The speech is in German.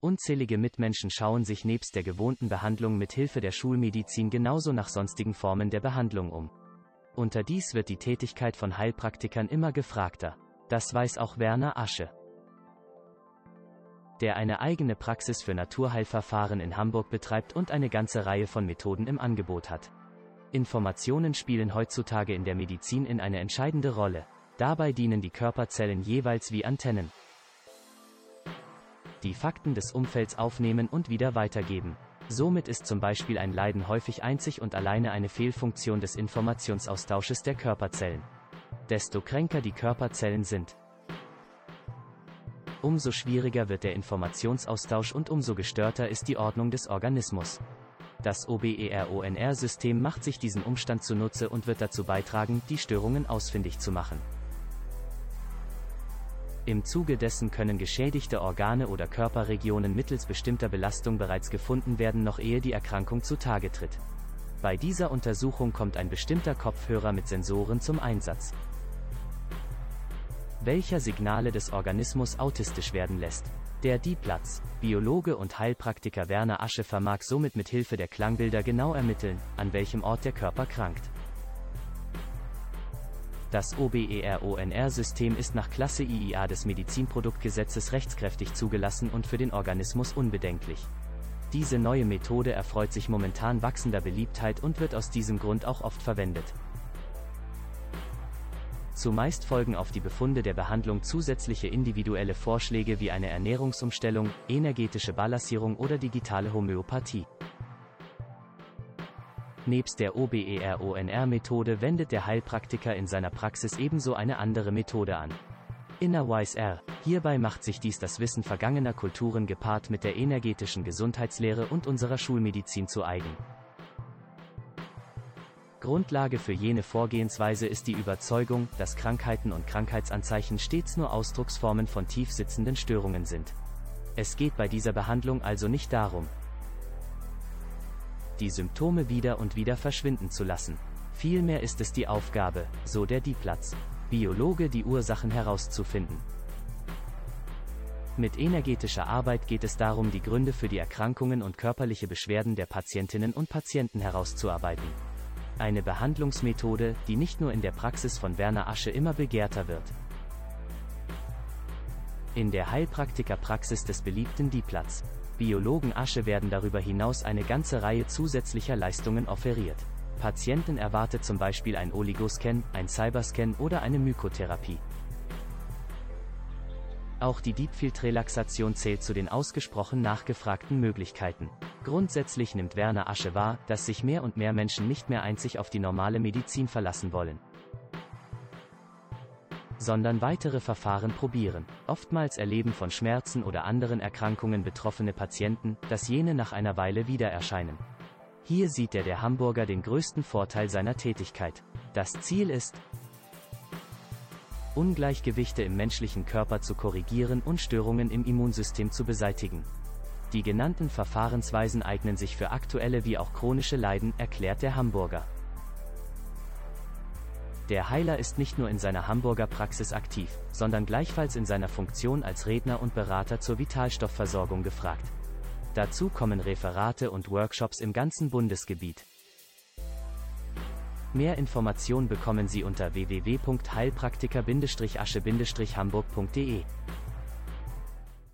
Unzählige Mitmenschen schauen sich nebst der gewohnten Behandlung mit Hilfe der Schulmedizin genauso nach sonstigen Formen der Behandlung um. Unterdies wird die Tätigkeit von Heilpraktikern immer gefragter. Das weiß auch Werner Asche. Der eine eigene Praxis für Naturheilverfahren in Hamburg betreibt und eine ganze Reihe von Methoden im Angebot hat. Informationen spielen heutzutage in der Medizin in eine entscheidende Rolle. Dabei dienen die Körperzellen jeweils wie Antennen. Die Fakten des Umfelds aufnehmen und wieder weitergeben. Somit ist zum Beispiel ein Leiden häufig einzig und alleine eine Fehlfunktion des Informationsaustausches der Körperzellen. Desto kränker die Körperzellen sind, umso schwieriger wird der Informationsaustausch und umso gestörter ist die Ordnung des Organismus. Das OBERONR-System macht sich diesen Umstand zunutze und wird dazu beitragen, die Störungen ausfindig zu machen. Im Zuge dessen können geschädigte Organe oder Körperregionen mittels bestimmter Belastung bereits gefunden werden, noch ehe die Erkrankung zutage tritt. Bei dieser Untersuchung kommt ein bestimmter Kopfhörer mit Sensoren zum Einsatz. Welcher Signale des Organismus autistisch werden lässt. Der Dieplatz, Biologe und Heilpraktiker Werner Asche vermag somit mit Hilfe der Klangbilder genau ermitteln, an welchem Ort der Körper krankt. Das OBERONR-System ist nach Klasse IIA des Medizinproduktgesetzes rechtskräftig zugelassen und für den Organismus unbedenklich. Diese neue Methode erfreut sich momentan wachsender Beliebtheit und wird aus diesem Grund auch oft verwendet. Zumeist folgen auf die Befunde der Behandlung zusätzliche individuelle Vorschläge wie eine Ernährungsumstellung, energetische Balancierung oder digitale Homöopathie. Nebst der OBERONR-Methode wendet der Heilpraktiker in seiner Praxis ebenso eine andere Methode an. Innerwise R. Hierbei macht sich dies das Wissen vergangener Kulturen gepaart mit der energetischen Gesundheitslehre und unserer Schulmedizin zu eigen. Grundlage für jene Vorgehensweise ist die Überzeugung, dass Krankheiten und Krankheitsanzeichen stets nur Ausdrucksformen von tief sitzenden Störungen sind. Es geht bei dieser Behandlung also nicht darum, die Symptome wieder und wieder verschwinden zu lassen. Vielmehr ist es die Aufgabe, so der Dieplatz, Biologe die Ursachen herauszufinden. Mit energetischer Arbeit geht es darum, die Gründe für die Erkrankungen und körperliche Beschwerden der Patientinnen und Patienten herauszuarbeiten. Eine Behandlungsmethode, die nicht nur in der Praxis von Werner Asche immer begehrter wird. In der Heilpraktikerpraxis des beliebten Dieplatz Biologen Asche werden darüber hinaus eine ganze Reihe zusätzlicher Leistungen offeriert. Patienten erwartet zum Beispiel ein Oligoscan, ein Cyberscan oder eine Mykotherapie. Auch die Deepfield-Relaxation zählt zu den ausgesprochen nachgefragten Möglichkeiten. Grundsätzlich nimmt Werner Asche wahr, dass sich mehr und mehr Menschen nicht mehr einzig auf die normale Medizin verlassen wollen sondern weitere Verfahren probieren. Oftmals erleben von Schmerzen oder anderen Erkrankungen betroffene Patienten, dass jene nach einer Weile wieder erscheinen. Hier sieht er der Hamburger den größten Vorteil seiner Tätigkeit. Das Ziel ist, Ungleichgewichte im menschlichen Körper zu korrigieren und Störungen im Immunsystem zu beseitigen. Die genannten Verfahrensweisen eignen sich für aktuelle wie auch chronische Leiden, erklärt der Hamburger. Der Heiler ist nicht nur in seiner Hamburger Praxis aktiv, sondern gleichfalls in seiner Funktion als Redner und Berater zur Vitalstoffversorgung gefragt. Dazu kommen Referate und Workshops im ganzen Bundesgebiet. Mehr Informationen bekommen Sie unter www.heilpraktiker-asche-hamburg.de.